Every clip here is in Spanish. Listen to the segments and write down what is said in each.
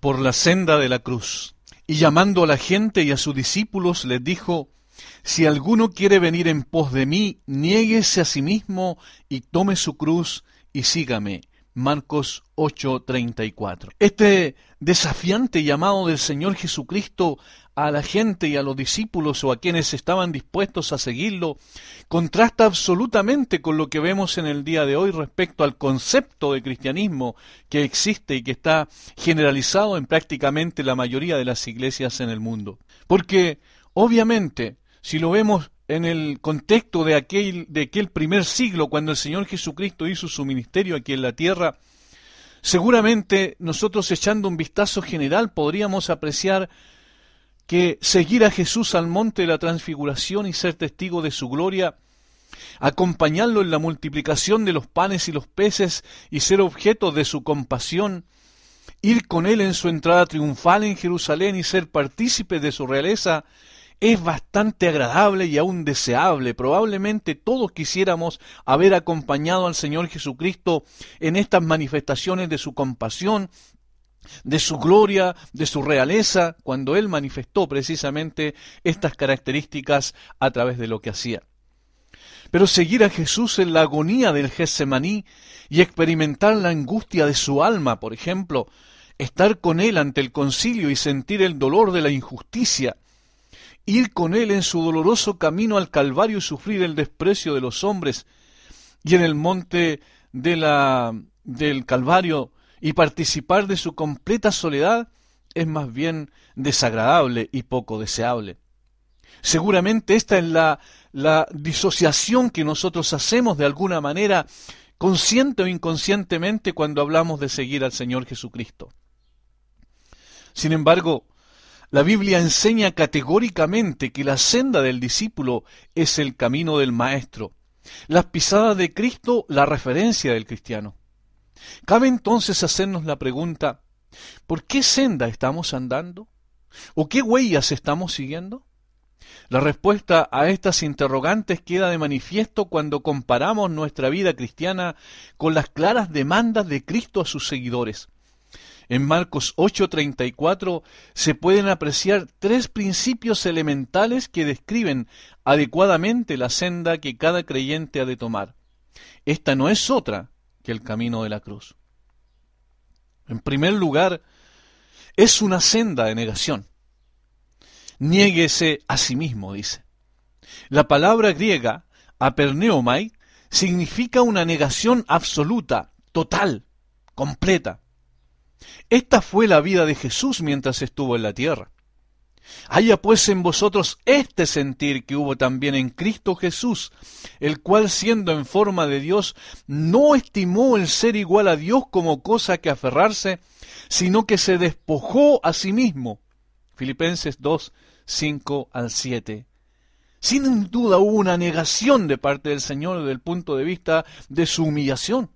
Por la senda de la cruz. Y llamando a la gente y a sus discípulos les dijo, Si alguno quiere venir en pos de mí, niéguese a sí mismo y tome su cruz y sígame Marcos 8:34. Este desafiante llamado del Señor Jesucristo a la gente y a los discípulos o a quienes estaban dispuestos a seguirlo contrasta absolutamente con lo que vemos en el día de hoy respecto al concepto de cristianismo que existe y que está generalizado en prácticamente la mayoría de las iglesias en el mundo. Porque obviamente, si lo vemos en el contexto de aquel, de aquel primer siglo, cuando el Señor Jesucristo hizo su ministerio aquí en la tierra, seguramente nosotros echando un vistazo general podríamos apreciar que seguir a Jesús al monte de la transfiguración y ser testigo de su gloria, acompañarlo en la multiplicación de los panes y los peces y ser objeto de su compasión, ir con él en su entrada triunfal en Jerusalén y ser partícipe de su realeza, es bastante agradable y aún deseable. Probablemente todos quisiéramos haber acompañado al Señor Jesucristo en estas manifestaciones de su compasión, de su gloria, de su realeza, cuando Él manifestó precisamente estas características a través de lo que hacía. Pero seguir a Jesús en la agonía del Getsemaní y experimentar la angustia de su alma, por ejemplo, estar con Él ante el concilio y sentir el dolor de la injusticia, ir con Él en su doloroso camino al Calvario y sufrir el desprecio de los hombres, y en el monte de la, del Calvario y participar de su completa soledad, es más bien desagradable y poco deseable. Seguramente esta es la, la disociación que nosotros hacemos de alguna manera, consciente o inconscientemente, cuando hablamos de seguir al Señor Jesucristo. Sin embargo, la Biblia enseña categóricamente que la senda del discípulo es el camino del Maestro, las pisadas de Cristo la referencia del cristiano. Cabe entonces hacernos la pregunta, ¿por qué senda estamos andando? ¿O qué huellas estamos siguiendo? La respuesta a estas interrogantes queda de manifiesto cuando comparamos nuestra vida cristiana con las claras demandas de Cristo a sus seguidores. En Marcos 8:34 se pueden apreciar tres principios elementales que describen adecuadamente la senda que cada creyente ha de tomar. Esta no es otra que el camino de la cruz. En primer lugar, es una senda de negación. Niéguese a sí mismo, dice. La palabra griega, aperneomai, significa una negación absoluta, total, completa. Esta fue la vida de Jesús mientras estuvo en la tierra. Haya pues en vosotros este sentir que hubo también en Cristo Jesús, el cual siendo en forma de Dios, no estimó el ser igual a Dios como cosa que aferrarse, sino que se despojó a sí mismo. Filipenses 2, 5 al 7. Sin duda hubo una negación de parte del Señor desde el punto de vista de su humillación.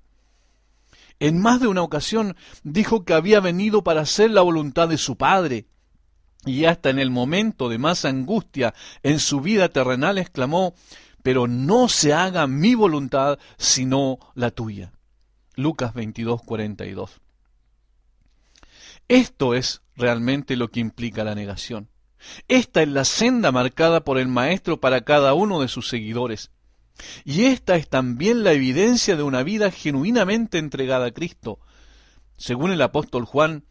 En más de una ocasión dijo que había venido para hacer la voluntad de su Padre. Y hasta en el momento de más angustia en su vida terrenal exclamó, pero no se haga mi voluntad sino la tuya. Lucas 22, 42. Esto es realmente lo que implica la negación. Esta es la senda marcada por el Maestro para cada uno de sus seguidores. Y esta es también la evidencia de una vida genuinamente entregada a Cristo. Según el apóstol Juan,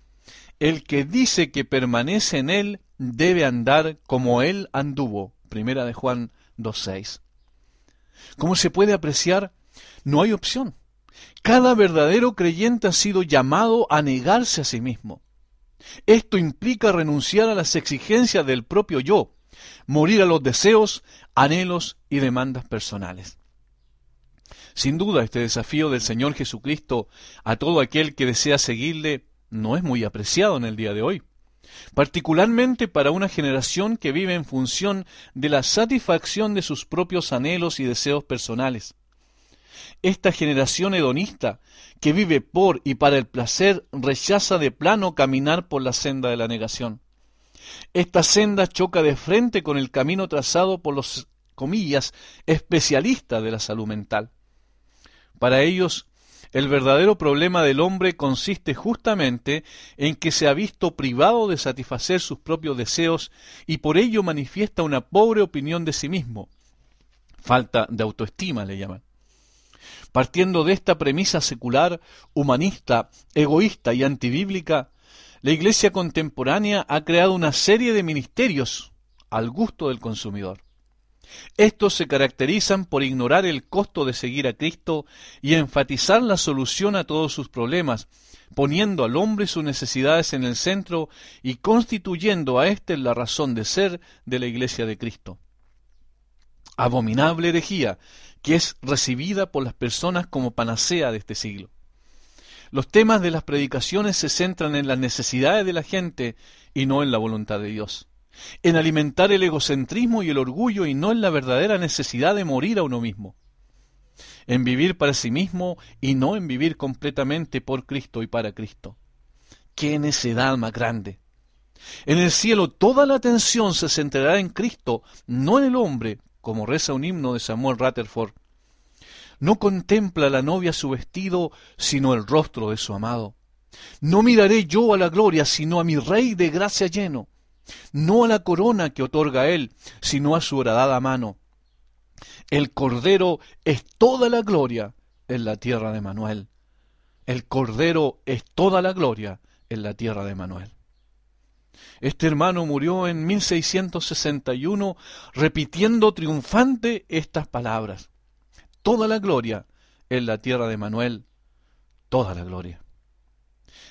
el que dice que permanece en él debe andar como él anduvo. Primera de Juan 2.6. Como se puede apreciar, no hay opción. Cada verdadero creyente ha sido llamado a negarse a sí mismo. Esto implica renunciar a las exigencias del propio yo, morir a los deseos, anhelos y demandas personales. Sin duda, este desafío del Señor Jesucristo a todo aquel que desea seguirle no es muy apreciado en el día de hoy, particularmente para una generación que vive en función de la satisfacción de sus propios anhelos y deseos personales. Esta generación hedonista, que vive por y para el placer, rechaza de plano caminar por la senda de la negación. Esta senda choca de frente con el camino trazado por los, comillas, especialistas de la salud mental. Para ellos, el verdadero problema del hombre consiste justamente en que se ha visto privado de satisfacer sus propios deseos y por ello manifiesta una pobre opinión de sí mismo. Falta de autoestima le llaman. Partiendo de esta premisa secular, humanista, egoísta y antibíblica, la Iglesia contemporánea ha creado una serie de ministerios al gusto del consumidor. Estos se caracterizan por ignorar el costo de seguir a Cristo y enfatizar la solución a todos sus problemas, poniendo al hombre sus necesidades en el centro y constituyendo a éste la razón de ser de la Iglesia de Cristo. Abominable herejía que es recibida por las personas como panacea de este siglo. Los temas de las predicaciones se centran en las necesidades de la gente y no en la voluntad de Dios, en alimentar el egocentrismo y el orgullo y no en la verdadera necesidad de morir a uno mismo, en vivir para sí mismo y no en vivir completamente por Cristo y para Cristo. ¡Qué necedad más grande! En el cielo toda la atención se centrará en Cristo, no en el hombre, como reza un himno de Samuel Rutherford. No contempla la novia su vestido, sino el rostro de su amado. No miraré yo a la gloria, sino a mi rey de gracia lleno. No a la corona que otorga él, sino a su horadada mano. El cordero es toda la gloria en la tierra de Manuel. El cordero es toda la gloria en la tierra de Manuel. Este hermano murió en 1661 repitiendo triunfante estas palabras. Toda la gloria en la tierra de Manuel, toda la gloria.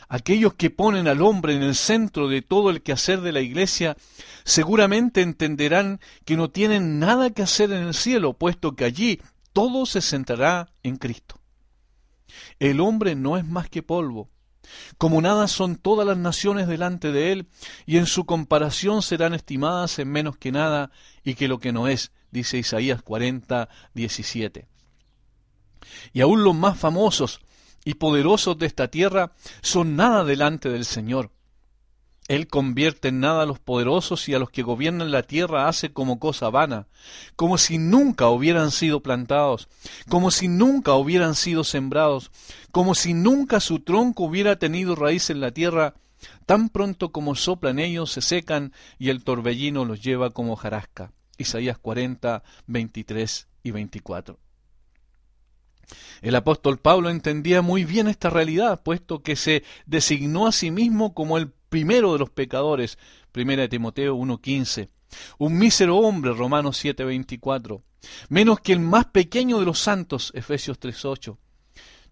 Aquellos que ponen al hombre en el centro de todo el quehacer de la iglesia seguramente entenderán que no tienen nada que hacer en el cielo, puesto que allí todo se centrará en Cristo. El hombre no es más que polvo, como nada son todas las naciones delante de él, y en su comparación serán estimadas en menos que nada y que lo que no es, dice Isaías 40, 17. Y aún los más famosos y poderosos de esta tierra son nada delante del Señor. Él convierte en nada a los poderosos y a los que gobiernan la tierra hace como cosa vana, como si nunca hubieran sido plantados, como si nunca hubieran sido sembrados, como si nunca su tronco hubiera tenido raíz en la tierra, tan pronto como soplan ellos se secan y el torbellino los lleva como jarasca. Isaías 40, 23 y 24. El apóstol Pablo entendía muy bien esta realidad, puesto que se designó a sí mismo como el primero de los pecadores, primera de Timoteo 1.15, un mísero hombre, Romanos 7.24, menos que el más pequeño de los santos, Efesios 3.8.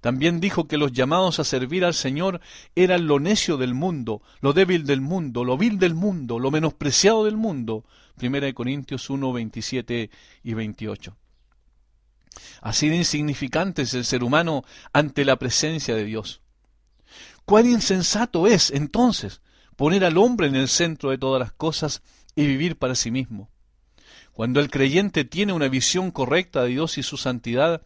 También dijo que los llamados a servir al Señor eran lo necio del mundo, lo débil del mundo, lo vil del mundo, lo menospreciado del mundo. Primera de Corintios 1, 27 y 28. Así de insignificante es el ser humano ante la presencia de Dios. Cuán insensato es, entonces, poner al hombre en el centro de todas las cosas y vivir para sí mismo. Cuando el creyente tiene una visión correcta de Dios y su santidad,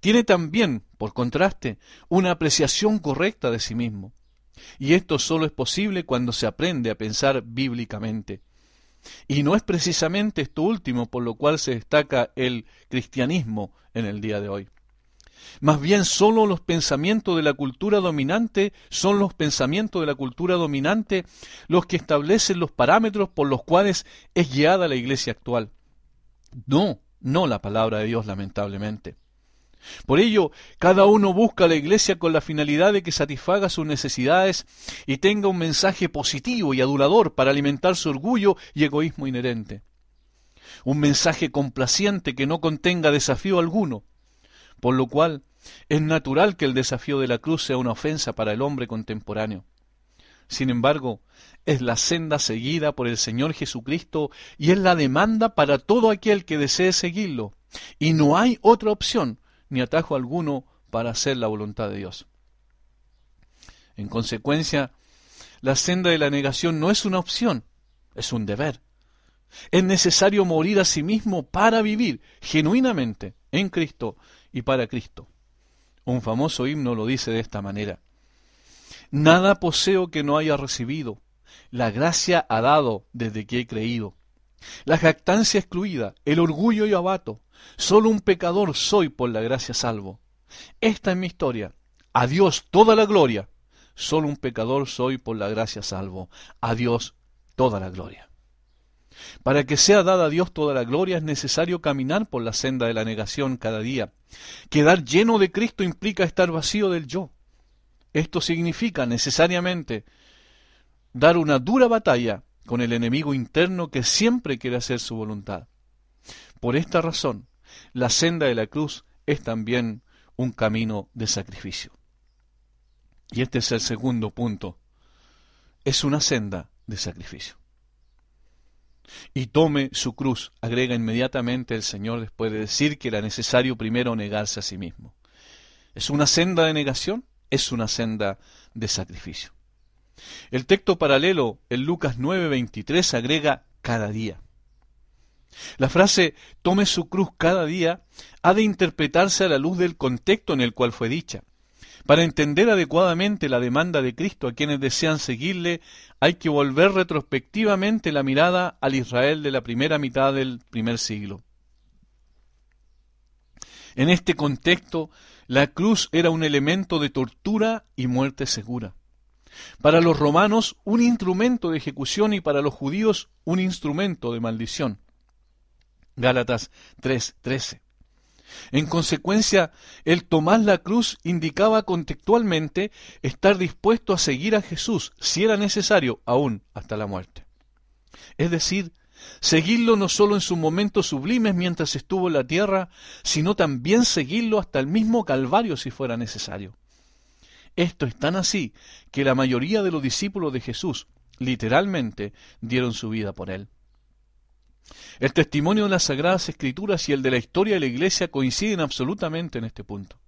tiene también, por contraste, una apreciación correcta de sí mismo. Y esto solo es posible cuando se aprende a pensar bíblicamente. Y no es precisamente esto último por lo cual se destaca el cristianismo en el día de hoy. Más bien solo los pensamientos de la cultura dominante son los pensamientos de la cultura dominante los que establecen los parámetros por los cuales es guiada la iglesia actual. No, no la palabra de Dios, lamentablemente. Por ello, cada uno busca a la iglesia con la finalidad de que satisfaga sus necesidades y tenga un mensaje positivo y adulador para alimentar su orgullo y egoísmo inherente. Un mensaje complaciente que no contenga desafío alguno, por lo cual es natural que el desafío de la cruz sea una ofensa para el hombre contemporáneo. Sin embargo, es la senda seguida por el Señor Jesucristo y es la demanda para todo aquel que desee seguirlo. Y no hay otra opción ni atajo alguno para hacer la voluntad de Dios. En consecuencia, la senda de la negación no es una opción, es un deber. Es necesario morir a sí mismo para vivir genuinamente en Cristo y para Cristo. Un famoso himno lo dice de esta manera. Nada poseo que no haya recibido, la gracia ha dado desde que he creído. La jactancia excluida, el orgullo yo abato, solo un pecador soy por la gracia salvo. Esta es mi historia. A Dios toda la gloria. Solo un pecador soy por la gracia salvo. A Dios toda la gloria. Para que sea dada a Dios toda la gloria es necesario caminar por la senda de la negación cada día. Quedar lleno de Cristo implica estar vacío del yo. Esto significa necesariamente dar una dura batalla con el enemigo interno que siempre quiere hacer su voluntad. Por esta razón, la senda de la cruz es también un camino de sacrificio. Y este es el segundo punto. Es una senda de sacrificio. Y tome su cruz, agrega inmediatamente el Señor después de decir que era necesario primero negarse a sí mismo. ¿Es una senda de negación? Es una senda de sacrificio. El texto paralelo en Lucas 9:23 agrega cada día. La frase tome su cruz cada día ha de interpretarse a la luz del contexto en el cual fue dicha. Para entender adecuadamente la demanda de Cristo a quienes desean seguirle, hay que volver retrospectivamente la mirada al Israel de la primera mitad del primer siglo. En este contexto, la cruz era un elemento de tortura y muerte segura. Para los romanos, un instrumento de ejecución y para los judíos, un instrumento de maldición. Gálatas 3:13. En consecuencia, el tomar la cruz indicaba contextualmente estar dispuesto a seguir a Jesús, si era necesario, aún hasta la muerte. Es decir, seguirlo no solo en sus momentos sublimes mientras estuvo en la tierra, sino también seguirlo hasta el mismo Calvario si fuera necesario. Esto es tan así que la mayoría de los discípulos de Jesús literalmente dieron su vida por él. El testimonio de las Sagradas Escrituras y el de la historia de la Iglesia coinciden absolutamente en este punto.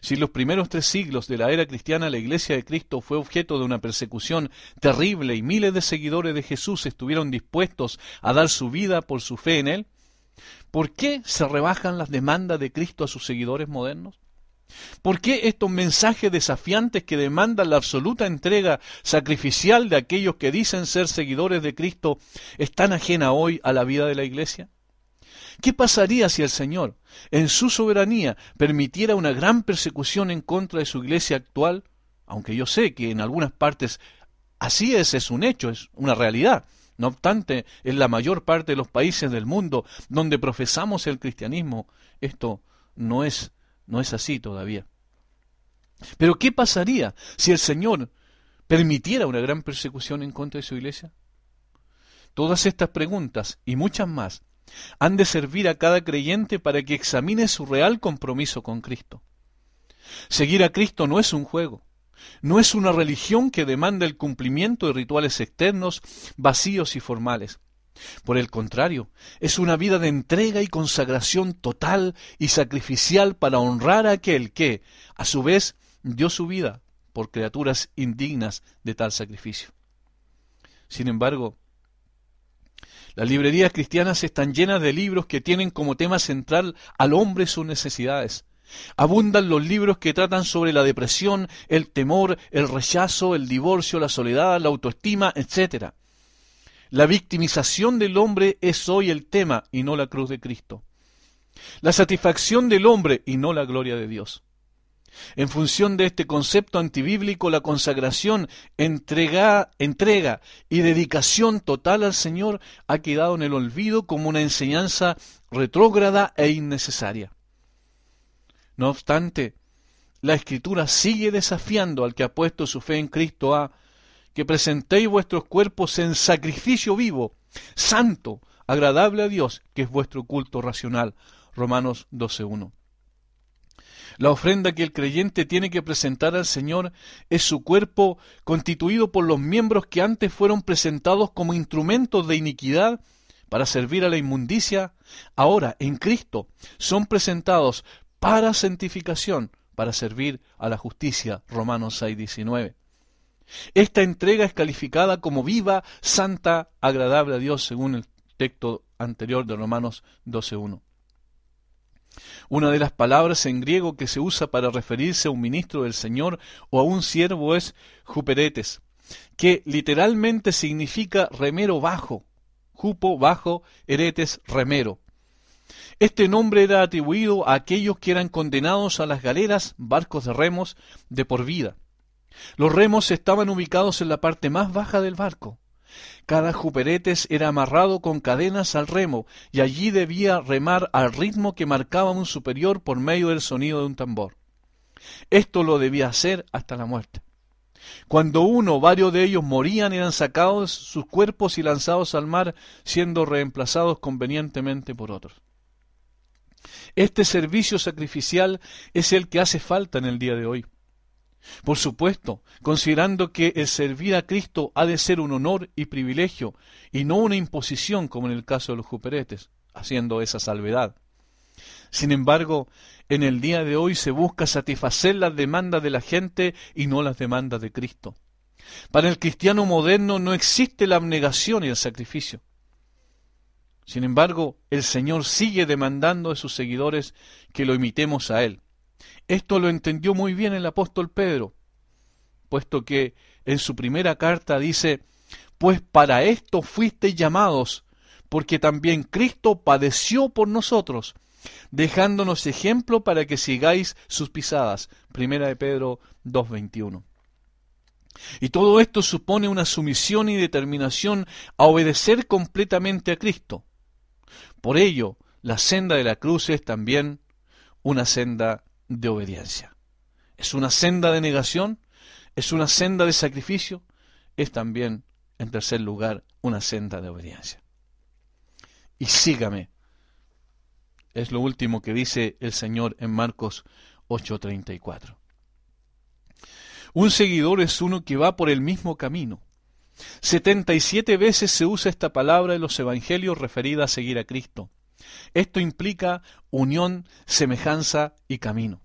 Si en los primeros tres siglos de la era cristiana la Iglesia de Cristo fue objeto de una persecución terrible y miles de seguidores de Jesús estuvieron dispuestos a dar su vida por su fe en Él, ¿por qué se rebajan las demandas de Cristo a sus seguidores modernos? ¿Por qué estos mensajes desafiantes que demandan la absoluta entrega sacrificial de aquellos que dicen ser seguidores de Cristo están ajena hoy a la vida de la Iglesia? ¿Qué pasaría si el Señor, en su soberanía, permitiera una gran persecución en contra de su Iglesia actual? Aunque yo sé que en algunas partes así es, es un hecho, es una realidad. No obstante, en la mayor parte de los países del mundo donde profesamos el cristianismo, esto no es no es así todavía. Pero ¿qué pasaría si el Señor permitiera una gran persecución en contra de su iglesia? Todas estas preguntas y muchas más han de servir a cada creyente para que examine su real compromiso con Cristo. Seguir a Cristo no es un juego, no es una religión que demanda el cumplimiento de rituales externos, vacíos y formales. Por el contrario, es una vida de entrega y consagración total y sacrificial para honrar a aquel que, a su vez, dio su vida por criaturas indignas de tal sacrificio. Sin embargo, las librerías cristianas están llenas de libros que tienen como tema central al hombre sus necesidades. Abundan los libros que tratan sobre la depresión, el temor, el rechazo, el divorcio, la soledad, la autoestima, etc. La victimización del hombre es hoy el tema y no la cruz de Cristo. La satisfacción del hombre y no la gloria de Dios. En función de este concepto antibíblico, la consagración, entrega, entrega y dedicación total al Señor ha quedado en el olvido como una enseñanza retrógrada e innecesaria. No obstante, la Escritura sigue desafiando al que ha puesto su fe en Cristo a que presentéis vuestros cuerpos en sacrificio vivo, santo, agradable a Dios, que es vuestro culto racional. Romanos 12.1. La ofrenda que el creyente tiene que presentar al Señor es su cuerpo constituido por los miembros que antes fueron presentados como instrumentos de iniquidad para servir a la inmundicia, ahora en Cristo son presentados para santificación, para servir a la justicia. Romanos 6.19. Esta entrega es calificada como viva, santa, agradable a Dios, según el texto anterior de Romanos 12.1. Una de las palabras en griego que se usa para referirse a un ministro del Señor o a un siervo es juperetes, que literalmente significa remero bajo, jupo bajo, eretes remero. Este nombre era atribuido a aquellos que eran condenados a las galeras, barcos de remos, de por vida. Los remos estaban ubicados en la parte más baja del barco. Cada juperetes era amarrado con cadenas al remo, y allí debía remar al ritmo que marcaba un superior por medio del sonido de un tambor. Esto lo debía hacer hasta la muerte. Cuando uno o varios de ellos morían, eran sacados sus cuerpos y lanzados al mar, siendo reemplazados convenientemente por otros. Este servicio sacrificial es el que hace falta en el día de hoy. Por supuesto, considerando que el servir a Cristo ha de ser un honor y privilegio, y no una imposición como en el caso de los juperetes, haciendo esa salvedad. Sin embargo, en el día de hoy se busca satisfacer las demandas de la gente y no las demandas de Cristo. Para el cristiano moderno no existe la abnegación y el sacrificio. Sin embargo, el Señor sigue demandando de sus seguidores que lo imitemos a Él. Esto lo entendió muy bien el apóstol Pedro, puesto que en su primera carta dice, pues para esto fuisteis llamados, porque también Cristo padeció por nosotros, dejándonos ejemplo para que sigáis sus pisadas. Primera de Pedro 2.21. Y todo esto supone una sumisión y determinación a obedecer completamente a Cristo. Por ello, la senda de la cruz es también una senda de obediencia. Es una senda de negación, es una senda de sacrificio, es también, en tercer lugar, una senda de obediencia. Y sígame. Es lo último que dice el Señor en Marcos 8:34. Un seguidor es uno que va por el mismo camino. Setenta y siete veces se usa esta palabra en los evangelios referida a seguir a Cristo. Esto implica unión, semejanza y camino.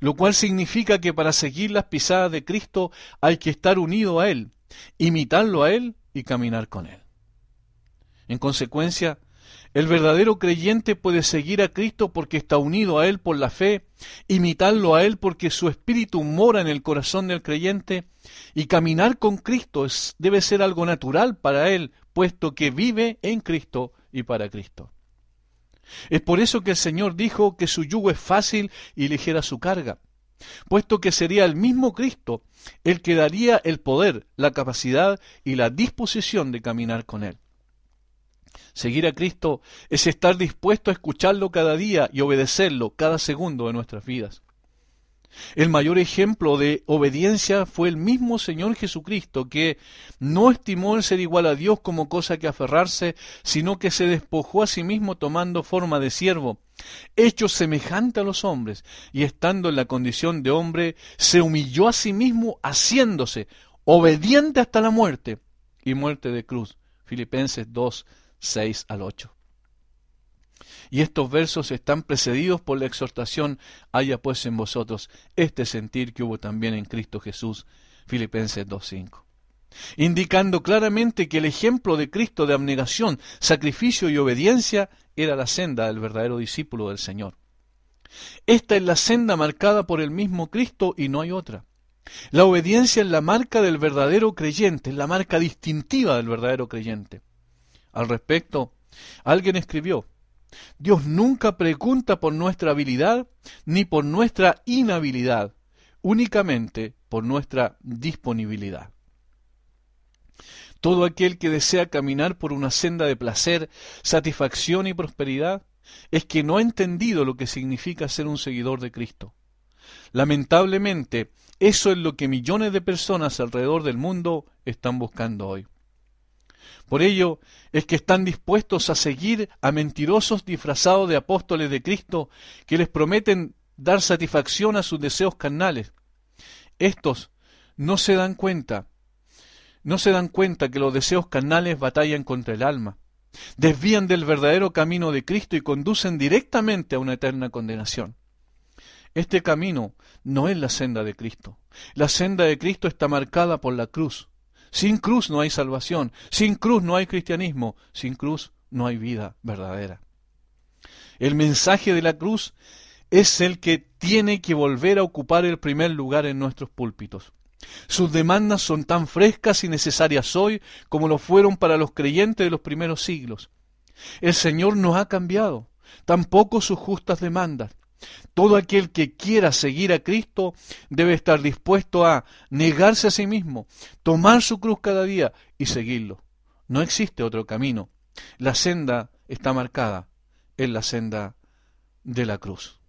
Lo cual significa que para seguir las pisadas de Cristo hay que estar unido a Él, imitarlo a Él y caminar con Él. En consecuencia, el verdadero creyente puede seguir a Cristo porque está unido a Él por la fe, imitarlo a Él porque su espíritu mora en el corazón del creyente, y caminar con Cristo debe ser algo natural para Él, puesto que vive en Cristo y para Cristo. Es por eso que el Señor dijo que su yugo es fácil y ligera su carga, puesto que sería el mismo Cristo el que daría el poder, la capacidad y la disposición de caminar con Él. Seguir a Cristo es estar dispuesto a escucharlo cada día y obedecerlo cada segundo de nuestras vidas. El mayor ejemplo de obediencia fue el mismo Señor Jesucristo, que no estimó el ser igual a Dios como cosa que aferrarse, sino que se despojó a sí mismo tomando forma de siervo, hecho semejante a los hombres, y estando en la condición de hombre, se humilló a sí mismo haciéndose obediente hasta la muerte y muerte de cruz. Filipenses 2, 6 al 8. Y estos versos están precedidos por la exhortación, haya pues en vosotros este sentir que hubo también en Cristo Jesús, Filipenses 2.5. Indicando claramente que el ejemplo de Cristo de abnegación, sacrificio y obediencia era la senda del verdadero discípulo del Señor. Esta es la senda marcada por el mismo Cristo y no hay otra. La obediencia es la marca del verdadero creyente, es la marca distintiva del verdadero creyente. Al respecto, alguien escribió, Dios nunca pregunta por nuestra habilidad ni por nuestra inhabilidad, únicamente por nuestra disponibilidad. Todo aquel que desea caminar por una senda de placer, satisfacción y prosperidad es que no ha entendido lo que significa ser un seguidor de Cristo. Lamentablemente, eso es lo que millones de personas alrededor del mundo están buscando hoy. Por ello es que están dispuestos a seguir a mentirosos disfrazados de apóstoles de Cristo que les prometen dar satisfacción a sus deseos carnales. Estos no se dan cuenta, no se dan cuenta que los deseos carnales batallan contra el alma, desvían del verdadero camino de Cristo y conducen directamente a una eterna condenación. Este camino no es la senda de Cristo. La senda de Cristo está marcada por la cruz. Sin cruz no hay salvación, sin cruz no hay cristianismo, sin cruz no hay vida verdadera. El mensaje de la cruz es el que tiene que volver a ocupar el primer lugar en nuestros púlpitos. Sus demandas son tan frescas y necesarias hoy como lo fueron para los creyentes de los primeros siglos. El Señor no ha cambiado, tampoco sus justas demandas. Todo aquel que quiera seguir a Cristo debe estar dispuesto a negarse a sí mismo, tomar su cruz cada día y seguirlo. No existe otro camino. La senda está marcada en la senda de la cruz.